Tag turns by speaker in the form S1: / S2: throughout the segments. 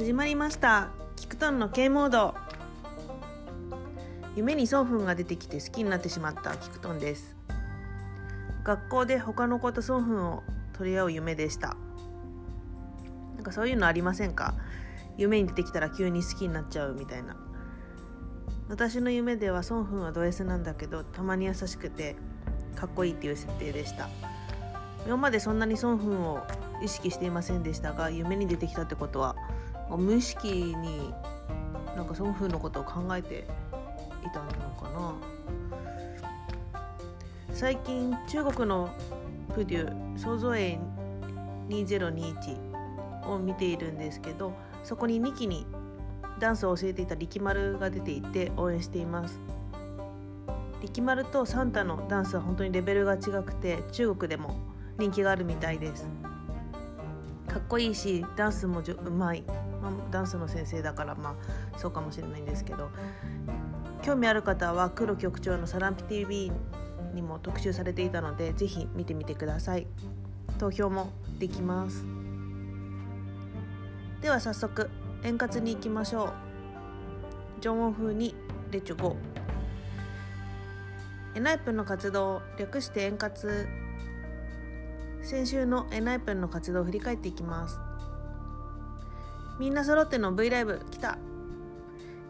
S1: 始まりました。キクトンの K モード。夢にソンフンが出てきて好きになってしまった。キクトンです。学校で他の子とソンフンを取り合う夢でした。なんかそういうのありませんか？夢に出てきたら急に好きになっちゃうみたいな。私の夢ではソンフンはド S なんだけどたまに優しくてかっこいいっていう設定でした。今までそんなにソンフンを意識していませんでしたが夢に出てきたってことは無意識になんかソンフンのことを考えていたのかな。最近中国のプデュ創造園2021を見ているんですけどそこに2期にダンスを教えていた力丸が出ていて応援しています。力丸とサンタのダンスは本当にレベルが違くて中国でも人気があるみたいです。かっこいいしダンスもうまい、まあ、ダンスの先生だからまあそうかもしれないんですけど興味ある方は黒局長のサランピ TV にも特集されていたのでぜひ見てみてください。投票もできます。では早速円滑に行きましょう。ジョンオン風にレチュゴエナイプンの活動略して円滑。先週のエナイプンの活動を振り返っていきます。みんな揃っての V ライブ来た。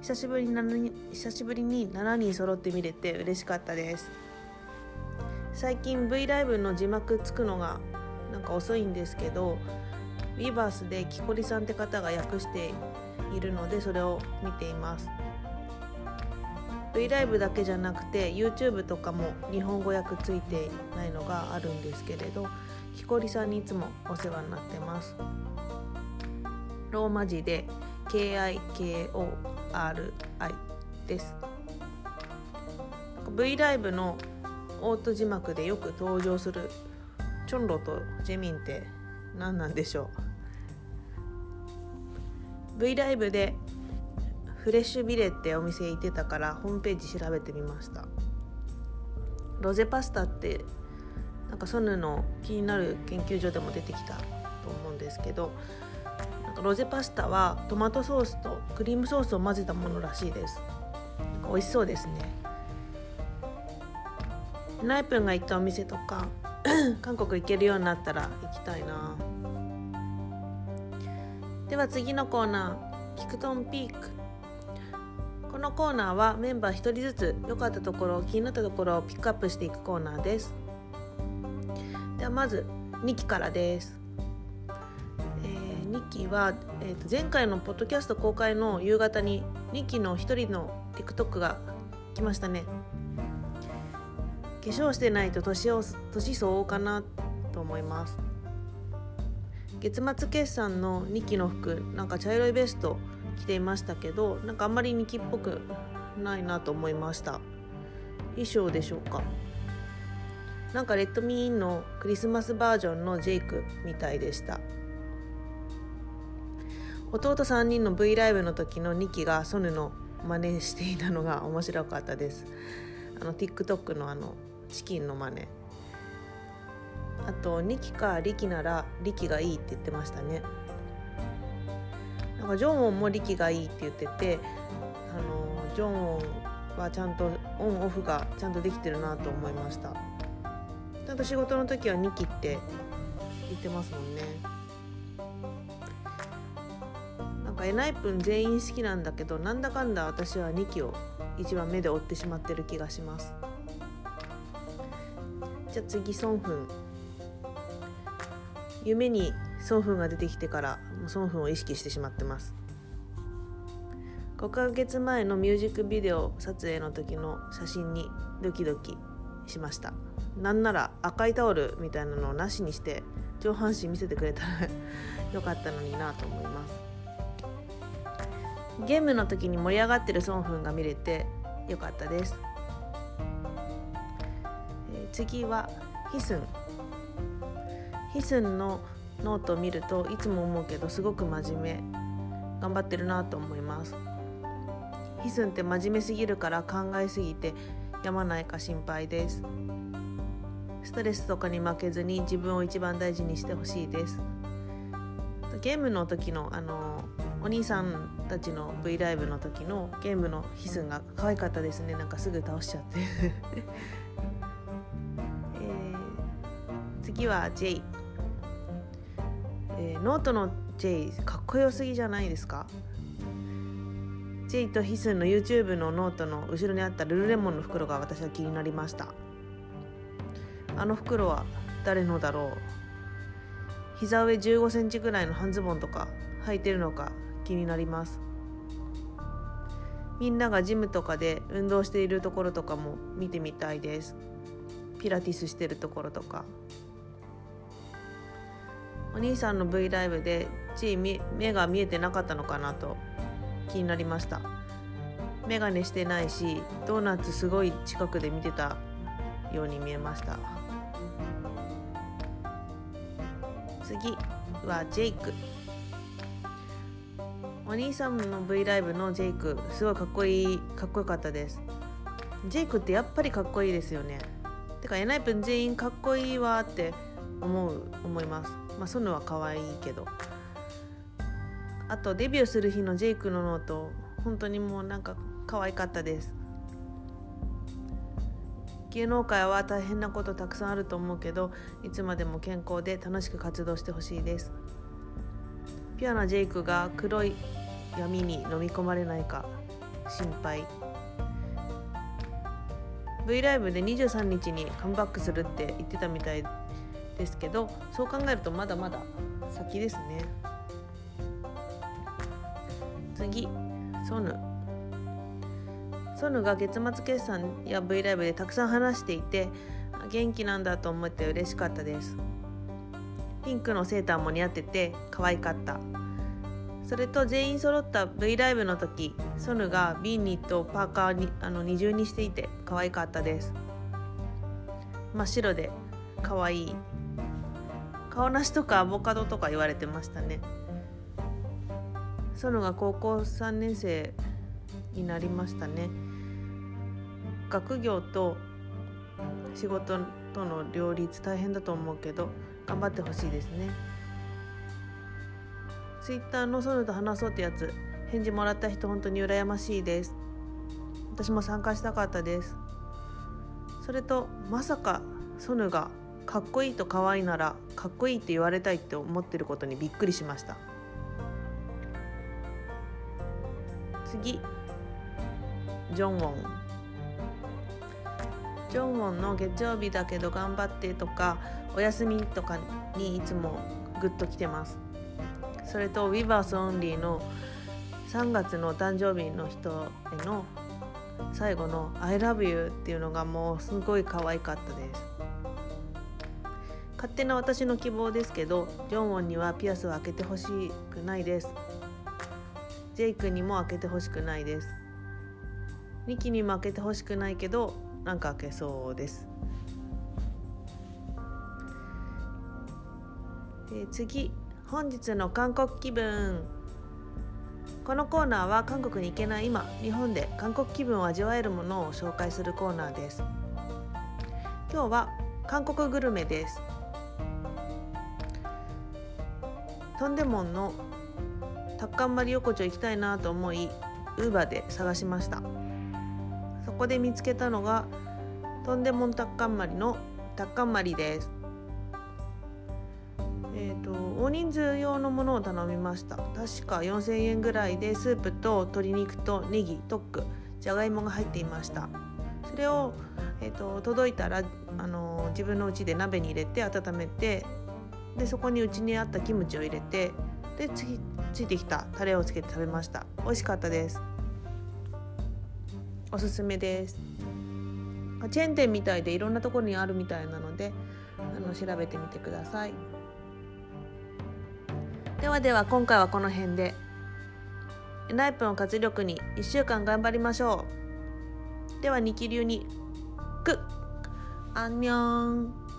S1: 久しぶりに人久しぶりに7人揃って見れて嬉しかったです。最近 V ライブの字幕つくのがなんか遅いんですけど w e v e r s でキコリさんって方が訳しているのでそれを見ています。V ライブだけじゃなくて YouTube とかも日本語訳ついてないのがあるんですけれどきこりさんにいつもお世話になってます。ローマ字で KIKORI です。V ライブのオート字幕でよく登場するチョンロとジェミンって何なんでしょう。V ライブでフレッシュビレってお店行ってたからホームページ調べてみました。ロゼパスタってなんかソヌの気になる研究所でも出てきたと思うんですけどロゼパスタはトマトソースとクリームソースを混ぜたものらしいです。美味しそうですね。ナイプンが行ったお店とか 韓国行けるようになったら行きたいな。では次のコーナーキクトンピーク。このコーナーはメンバー1人ずつ良かったところ気になったところをピックアップしていくコーナーです。ではまず2期からです、2期は、えー、と前回のポッドキャスト公開の夕方に2期の1人の TikTok が来ましたね。化粧してないと年を年相応かなと思います。月末決算の2期の服なんか茶色いベスト着ていましたけどなんかあんまり2期っぽくないなと思いました。衣装でしょうか。なんかレッドミーンのクリスマスバージョンのジェイクみたいでした。弟3人の V ライブの時の2期がソヌの真似していたのが 面白かったです。あの TikTok のあのチキンの真似。あと2期かリキならリキがいいって言ってましたね。なんかジョンオンもリキがいいって言っててあのジョンオンはちゃんとオンオフがちゃんとできてるなと思いました。ちゃんと仕事の時は2期って言ってますもんね。かエナイプン全員好きなんだけどなんだかんだ私は2期を一番目で追ってしまってる気がします。じゃあ次ソンフン夢にソンフンが出てきてからソンフンを意識してしまってます。5ヶ月前のミュージックビデオ撮影の時の写真にドキドキしました。なんなら赤いタオルみたいなのをなしにして上半身見せてくれたら よかったのになと思います。ゲームの時に盛り上がってるソンフンが見れてよかったです、えー、次はヒスン。ヒスンのノートを見るといつも思うけどすごく真面目。頑張ってるなと思います。ヒスンって真面目すぎるから考えすぎてやまないか心配です。ストレスとかに負けずに自分を一番大事にしてほしいです。ゲームの時のあのお兄さんたちの V ライブの時のゲームのヒスンが可愛かったですね。なんかすぐ倒しちゃって。えー、次は Jay、えー、ノートの Jay かっこよすぎじゃないですか。J とヒスンの YouTube のノートの後ろにあったルルレモンの袋が私は気になりました。あの袋は誰のだろう。膝上1 5センチぐらいの半ズボンとか履いてるのか気になります。みんながジムとかで運動しているところとかも見てみたいです。ピラティスしてるところとか。お兄さんの V ライブでちい目が見えてなかったのかなと気になりました。メガネしてないしドーナツすごい近くで見てたように見えました。次はジェイク。お兄さんの V ライブのジェイクすごいかっこいいかっこよかったです。ジェイクってやっぱりかっこいいですよね。てか ENHYPEN 全員かっこいいわって思う思います。まあソヌは可愛いけど。あとデビューする日のジェイクのノート本当にもうなんか可愛かったです。芸能界は大変なことたくさんあると思うけどいつまでも健康で楽しく活動してほしいです。ピュアなジェイクが黒い闇に飲み込まれないか心配。V ライブで23日にカムバックするって言ってたみたいですけどそう考えるとまだまだ先ですね。次ソヌ。ソヌが月末決算や V ライブでたくさん話していて元気なんだと思って嬉しかったです。ピンクのセーターも似合ってて可愛かった。それと全員揃った V ライブの時ソヌがビンニとパーカーにあの二重にしていて可愛かったです。真っ白で可愛い。顔なしとかアボカドとか言われてましたね。ソヌが高校3年生になりましたね。学業と仕事との両立大変だと思うけど頑張ってほしいですね。Twitter のソヌと話そうってやつ。返事もらった人本当に羨ましいです。私も参加したかったです。それとまさかソヌがかっこいいと可愛いならかっこいいって言われたいって思ってることにびっくりしました。次。ジョンウォン。ジョンウォンの月曜日だけど頑張ってとかお休みとかにいつもグッと来てます。それと Weavers Only の3月の誕生日の人への最後の「I love you」っていうのがもうすごい可愛かったです。勝手な私の希望ですけどジョンウォンにはピアスを開けてほしくないです。ジェイクにも開けてほしくないです。ニキにも開けてほしくないけどなんか開けそうです、え、次。本日の韓国気分。このコーナーは韓国に行けない今日本で韓国気分を味わえるものを紹介するコーナーです。今日は韓国グルメです。トンデモンのタッカンマリ横丁行きたいなと思いウーバーで探しました。そこで見つけたのがとんでもんタッカンマリのタッカンマリです。えーと、大人数用のものを頼みました。確か4000円ぐらいでスープと鶏肉とネギトックじゃがいもが入っていました。それを、えーと、届いたら、あの自分の家で鍋に入れて温めてでそこにうちにあったキムチを入れてで次ついてきたタレをつけて食べました。美味しかったです。おすすめです。チェーン店みたいでいろんなところにあるみたいなのであの調べてみてください。ではでは今回はこの辺で。ナイプの活力に1週間頑張りましょう。では二気流にく。アンニョン。